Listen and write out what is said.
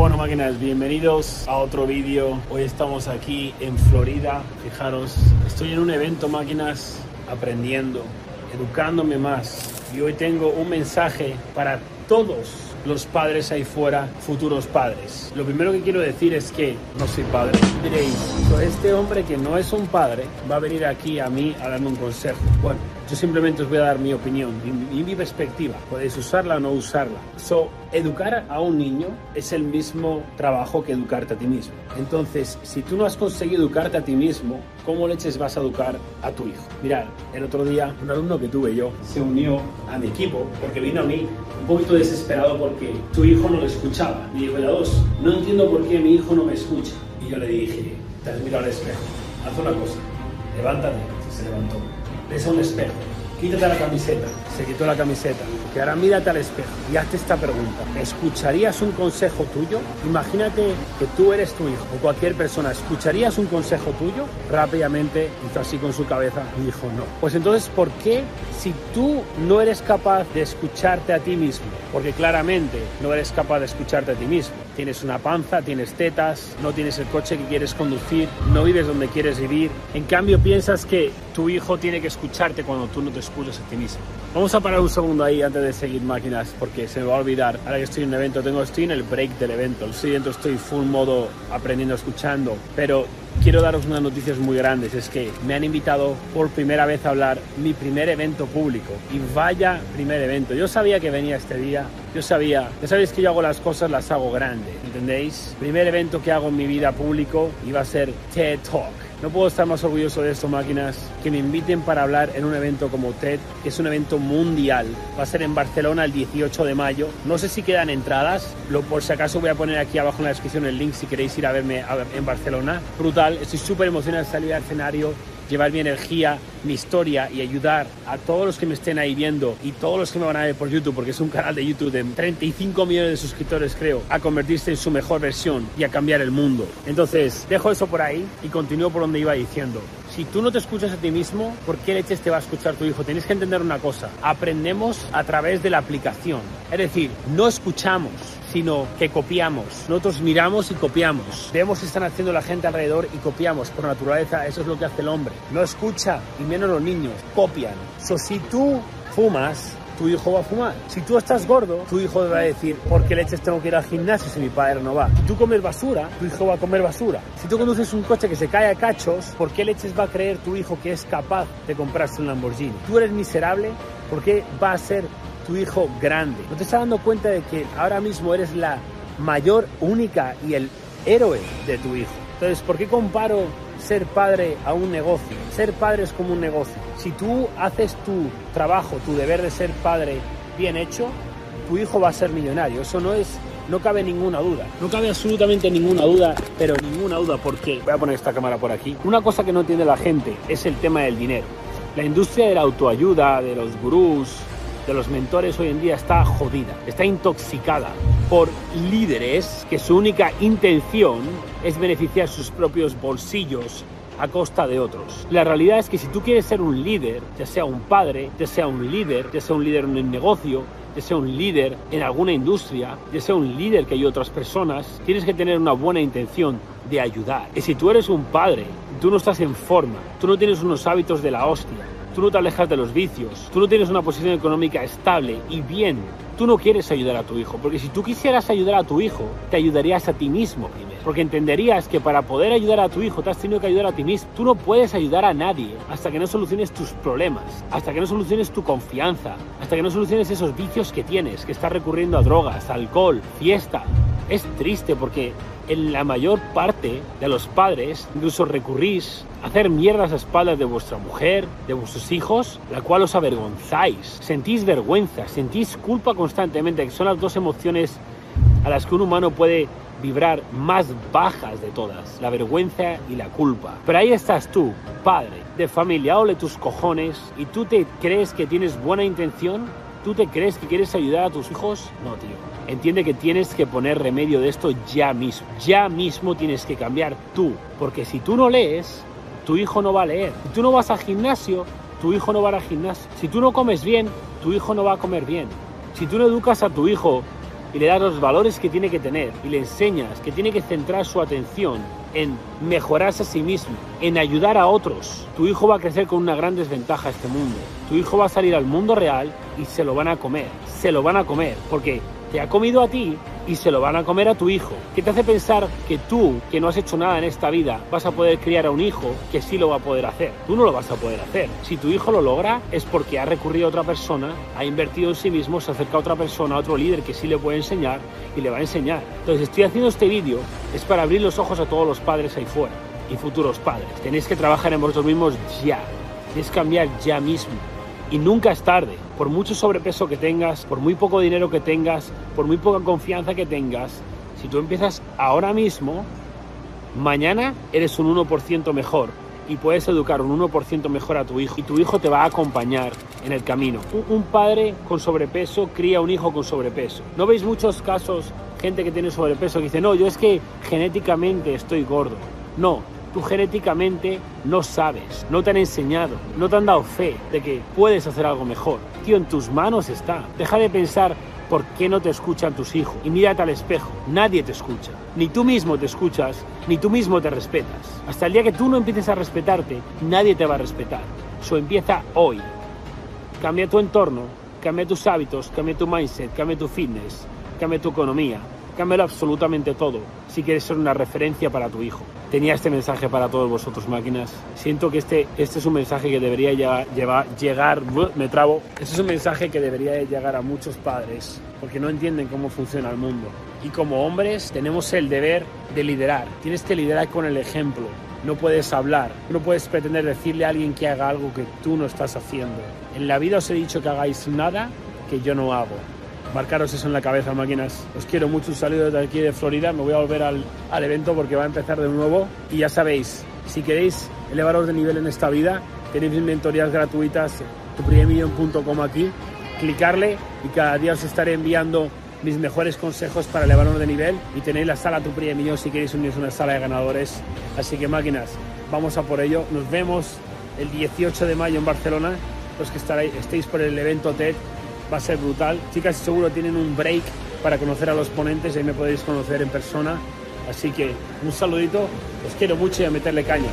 Bueno máquinas, bienvenidos a otro vídeo. Hoy estamos aquí en Florida. Fijaros, estoy en un evento máquinas aprendiendo, educándome más. Y hoy tengo un mensaje para todos los padres ahí fuera, futuros padres. Lo primero que quiero decir es que no soy padre. Diréis, este hombre que no es un padre va a venir aquí a mí a darme un consejo. Bueno, yo simplemente os voy a dar mi opinión y mi, perspectiva. Podéis usarla o no usarla. So, educar a un niño es el mismo trabajo que educarte a ti mismo. Entonces, si tú no has conseguido educarte a ti mismo, ¿cómo leches vas a educar a tu hijo? Mirad, el otro día un alumno que tuve yo se unió a mi equipo porque vino a mí un poquito desesperado porque su hijo no le escuchaba. Me dijo, dos, no entiendo por qué mi hijo no me escucha. Y yo le dije, te has mirado al espejo, haz una cosa, levántate. Se levantó ves a un espejo, quítate la camiseta, se quitó la camiseta, que ahora mírate al espejo y hazte esta pregunta. ¿Escucharías un consejo tuyo? Imagínate que tú eres tu hijo o cualquier persona. ¿Escucharías un consejo tuyo? Rápidamente hizo así con su cabeza y dijo no. Pues entonces, ¿por qué si tú no eres capaz de escucharte a ti mismo? Porque claramente no eres capaz de escucharte a ti mismo. Tienes una panza, tienes tetas, no tienes el coche que quieres conducir, no vives donde quieres vivir. En cambio, piensas que tu hijo tiene que escucharte cuando tú no te escuchas a ti mismo. Vamos a parar un segundo ahí antes de seguir máquinas porque se me va a olvidar. Ahora que estoy en un evento, tengo, estoy en el break del evento. Estoy dentro, estoy full modo aprendiendo, escuchando. Pero quiero daros unas noticias muy grandes. Es que me han invitado por primera vez a hablar mi primer evento público. Y vaya primer evento. Yo sabía que venía este día. Yo sabía. Ya sabéis que yo hago las cosas, las hago grandes. ¿Entendéis? Primer evento que hago en mi vida público iba a ser TED Talk no puedo estar más orgulloso de esto, máquinas, que me inviten para hablar en un evento como TED, que es un evento mundial. Va a ser en Barcelona el 18 de mayo. No sé si quedan entradas, lo, por si acaso voy a poner aquí abajo en la descripción el link si queréis ir a verme en Barcelona. Brutal, estoy súper emocionado de salir al escenario llevar mi energía, mi historia y ayudar a todos los que me estén ahí viendo y todos los que me van a ver por YouTube, porque es un canal de YouTube de 35 millones de suscriptores, creo, a convertirse en su mejor versión y a cambiar el mundo. Entonces, dejo eso por ahí y continúo por donde iba diciendo. Si tú no te escuchas a ti mismo, ¿por qué leches te va a escuchar tu hijo? Tienes que entender una cosa. Aprendemos a través de la aplicación. Es decir, no escuchamos sino que copiamos. Nosotros miramos y copiamos. Vemos qué están haciendo la gente alrededor y copiamos. Por naturaleza, eso es lo que hace el hombre. No escucha, y menos los niños, copian. So, si tú fumas, tu hijo va a fumar. Si tú estás gordo, tu hijo va a decir, ¿por qué leches tengo que ir al gimnasio si mi padre no va? Si tú comes basura, tu hijo va a comer basura. Si tú conduces un coche que se cae a cachos, ¿por qué leches va a creer tu hijo que es capaz de comprarse un Lamborghini? Tú eres miserable, ¿por qué va a ser tu hijo grande. ¿No te estás dando cuenta de que ahora mismo eres la mayor, única y el héroe de tu hijo? Entonces, ¿por qué comparo ser padre a un negocio? Ser padre es como un negocio. Si tú haces tu trabajo, tu deber de ser padre bien hecho, tu hijo va a ser millonario. Eso no es, no cabe ninguna duda. No cabe absolutamente ninguna duda, pero ninguna duda porque voy a poner esta cámara por aquí. Una cosa que no entiende la gente es el tema del dinero. La industria de la autoayuda, de los gurús, de los mentores hoy en día está jodida, está intoxicada por líderes que su única intención es beneficiar sus propios bolsillos a costa de otros. La realidad es que si tú quieres ser un líder, ya sea un padre, ya sea un líder, ya sea un líder en un negocio, ya sea un líder en alguna industria, ya sea un líder que hay otras personas, tienes que tener una buena intención de ayudar. Y si tú eres un padre, tú no estás en forma, tú no tienes unos hábitos de la hostia, tú no te alejas de los vicios, tú no tienes una posición económica estable y bien, tú no quieres ayudar a tu hijo, porque si tú quisieras ayudar a tu hijo, te ayudarías a ti mismo primero, porque entenderías que para poder ayudar a tu hijo te has tenido que ayudar a ti mismo. Tú no puedes ayudar a nadie hasta que no soluciones tus problemas, hasta que no soluciones tu confianza, hasta que no soluciones esos vicios que tienes, que estás recurriendo a drogas, alcohol, fiesta. Es triste porque en la mayor parte de los padres incluso recurrís a hacer mierdas a espaldas de vuestra mujer, de vuestros hijos, la cual os avergonzáis. Sentís vergüenza, sentís culpa constantemente, que son las dos emociones a las que un humano puede vibrar más bajas de todas, la vergüenza y la culpa. Pero ahí estás tú, padre de familia, ole tus cojones, y tú te crees que tienes buena intención, tú te crees que quieres ayudar a tus hijos, no, tío entiende que tienes que poner remedio de esto ya mismo. Ya mismo tienes que cambiar tú. Porque si tú no lees, tu hijo no va a leer. Si tú no vas al gimnasio, tu hijo no va al gimnasio. Si tú no comes bien, tu hijo no va a comer bien. Si tú no educas a tu hijo y le das los valores que tiene que tener y le enseñas que tiene que centrar su atención en mejorarse a sí mismo, en ayudar a otros, tu hijo va a crecer con una gran desventaja a este mundo. Tu hijo va a salir al mundo real y se lo van a comer. Se lo van a comer porque te ha comido a ti y se lo van a comer a tu hijo. ¿Qué te hace pensar que tú, que no has hecho nada en esta vida, vas a poder criar a un hijo que sí lo va a poder hacer? Tú no lo vas a poder hacer. Si tu hijo lo logra es porque ha recurrido a otra persona, ha invertido en sí mismo, se acerca a otra persona, a otro líder que sí le puede enseñar y le va a enseñar. Entonces estoy haciendo este vídeo es para abrir los ojos a todos los padres ahí fuera y futuros padres. Tenéis que trabajar en vosotros mismos ya. Tenéis que cambiar ya mismo. Y nunca es tarde. Por mucho sobrepeso que tengas, por muy poco dinero que tengas, por muy poca confianza que tengas, si tú empiezas ahora mismo, mañana eres un 1% mejor y puedes educar un 1% mejor a tu hijo y tu hijo te va a acompañar en el camino. Un, padre con sobrepeso cría un hijo con sobrepeso. ¿No veis muchos casos, gente que tiene sobrepeso que dice, no, yo es que genéticamente estoy gordo? No, tú genéticamente no sabes, no te han enseñado, no te han dado fe de que puedes hacer algo mejor. Tío, en tus manos está. Deja de pensar por qué no te escuchan tus hijos y mírate al espejo. Nadie te escucha. Ni tú mismo te escuchas, ni tú mismo te respetas. Hasta el día que tú no empieces a respetarte, nadie te va a respetar. Eso empieza hoy. Cambia tu entorno, cambia tus hábitos, cambia tu mindset, cambia tu fitness, cambia tu economía, Cámbialo absolutamente todo si quieres ser una referencia para tu hijo. Tenía este mensaje para todos vosotros, máquinas. Siento que este, este es un mensaje que debería llevar, llegar, me trabo, este es un mensaje que debería llegar a muchos padres porque no entienden cómo funciona el mundo. Y como hombres tenemos el deber de liderar. Tienes que liderar con el ejemplo. No puedes hablar, no puedes pretender decirle a alguien que haga algo que tú no estás haciendo. En la vida os he dicho que hagáis nada que yo no hago marcaros eso en la cabeza, máquinas. Os quiero mucho, un saludo desde aquí de Florida. Me voy a volver al, al evento porque va a empezar de nuevo. Y ya sabéis, si queréis elevaros de nivel en esta vida, tenéis mentorías gratuitas, tupriemillon.com aquí. Clicarle y cada día os estaré enviando mis mejores consejos para elevaros de nivel y tenéis la sala Tu si queréis unirse a una sala de ganadores. Así que máquinas, vamos a por ello. Nos vemos el 18 de mayo en Barcelona, los que estaréis, estéis por el evento TED va a ser brutal. Chicas, seguro tienen un break para conocer a los ponentes, ahí me podéis conocer en persona. Así que un saludito, os quiero mucho y a meterle caña.